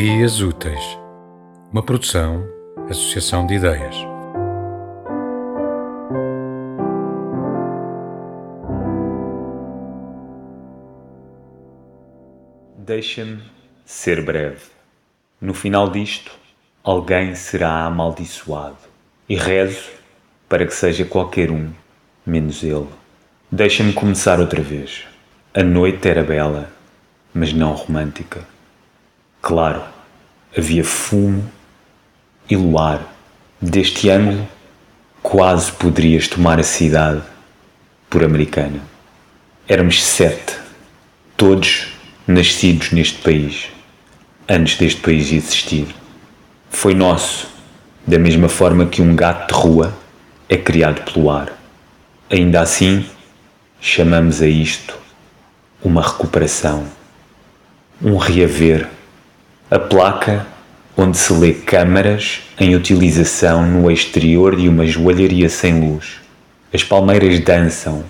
Ideias Úteis, uma produção, associação de ideias. Deixa-me ser breve. No final disto, alguém será amaldiçoado. E rezo para que seja qualquer um, menos ele. Deixa-me começar outra vez. A noite era bela, mas não romântica. Claro, havia fumo e luar. Deste ângulo, quase poderias tomar a cidade por americana. Éramos sete, todos nascidos neste país, antes deste país existir. Foi nosso, da mesma forma que um gato de rua é criado pelo ar. Ainda assim, chamamos a isto uma recuperação, um reaver a placa onde se lê câmaras em utilização no exterior de uma joalharia sem luz. As palmeiras dançam,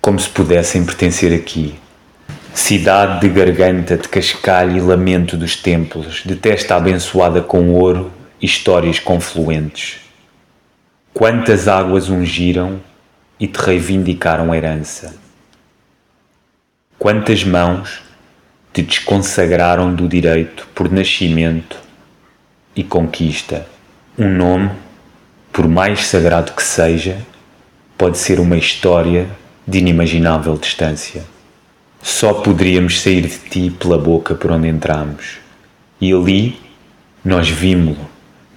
como se pudessem pertencer aqui. Cidade de garganta de cascalho e lamento dos templos, de testa abençoada com ouro histórias confluentes. Quantas águas ungiram e te reivindicaram herança? Quantas mãos te desconsagraram do direito por nascimento e conquista. Um nome, por mais sagrado que seja, pode ser uma história de inimaginável distância. Só poderíamos sair de ti pela boca por onde entramos. E ali nós vimos-lo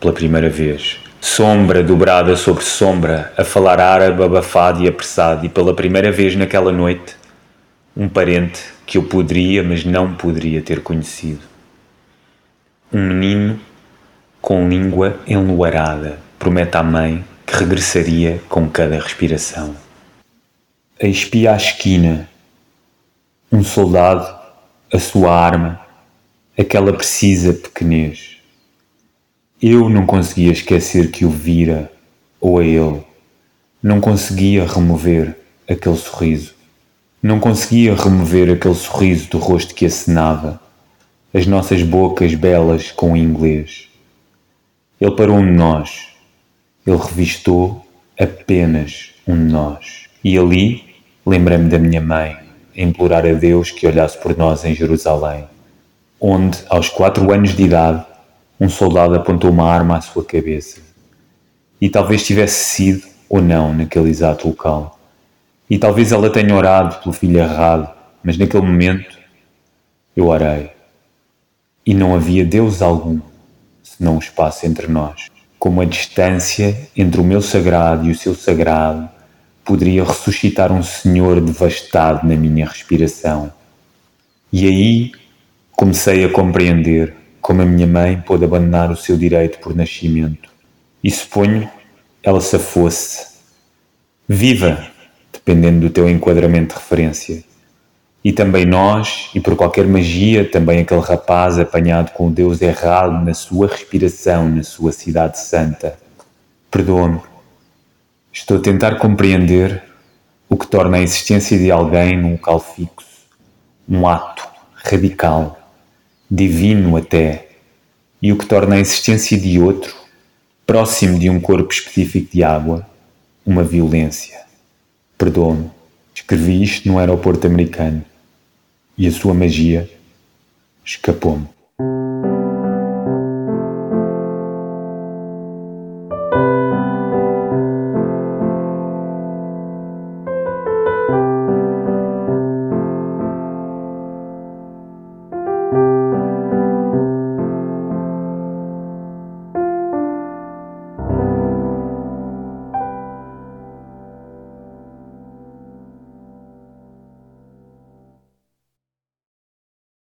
pela primeira vez. Sombra dobrada sobre sombra, a falar árabe abafado e apressado, e pela primeira vez naquela noite, um parente que eu poderia, mas não poderia ter conhecido. Um menino com língua enluarada promete à mãe que regressaria com cada respiração. A espia à esquina, um soldado, a sua arma, aquela precisa pequenez. Eu não conseguia esquecer que o vira, ou a ele. Não conseguia remover aquele sorriso. Não conseguia remover aquele sorriso do rosto que acenava, as nossas bocas belas com o inglês. Ele parou um de nós. Ele revistou apenas um de nós. E ali lembrei-me da minha mãe a implorar a Deus que olhasse por nós em Jerusalém, onde, aos quatro anos de idade, um soldado apontou uma arma à sua cabeça. E talvez tivesse sido ou não naquele exato local. E talvez ela tenha orado pelo filho errado, mas naquele momento eu orei. E não havia Deus algum, senão o espaço entre nós. Como a distância entre o meu sagrado e o seu sagrado poderia ressuscitar um Senhor devastado na minha respiração. E aí comecei a compreender como a minha mãe pôde abandonar o seu direito por nascimento. E suponho ela se fosse. Viva! Dependendo do teu enquadramento de referência. E também nós, e por qualquer magia, também aquele rapaz apanhado com o Deus errado na sua respiração, na sua cidade santa. Perdoa-me. Estou a tentar compreender o que torna a existência de alguém num local fixo, um ato radical, divino até, e o que torna a existência de outro, próximo de um corpo específico de água, uma violência. Perdoa-me, escrevi isto no aeroporto americano e a sua magia escapou-me.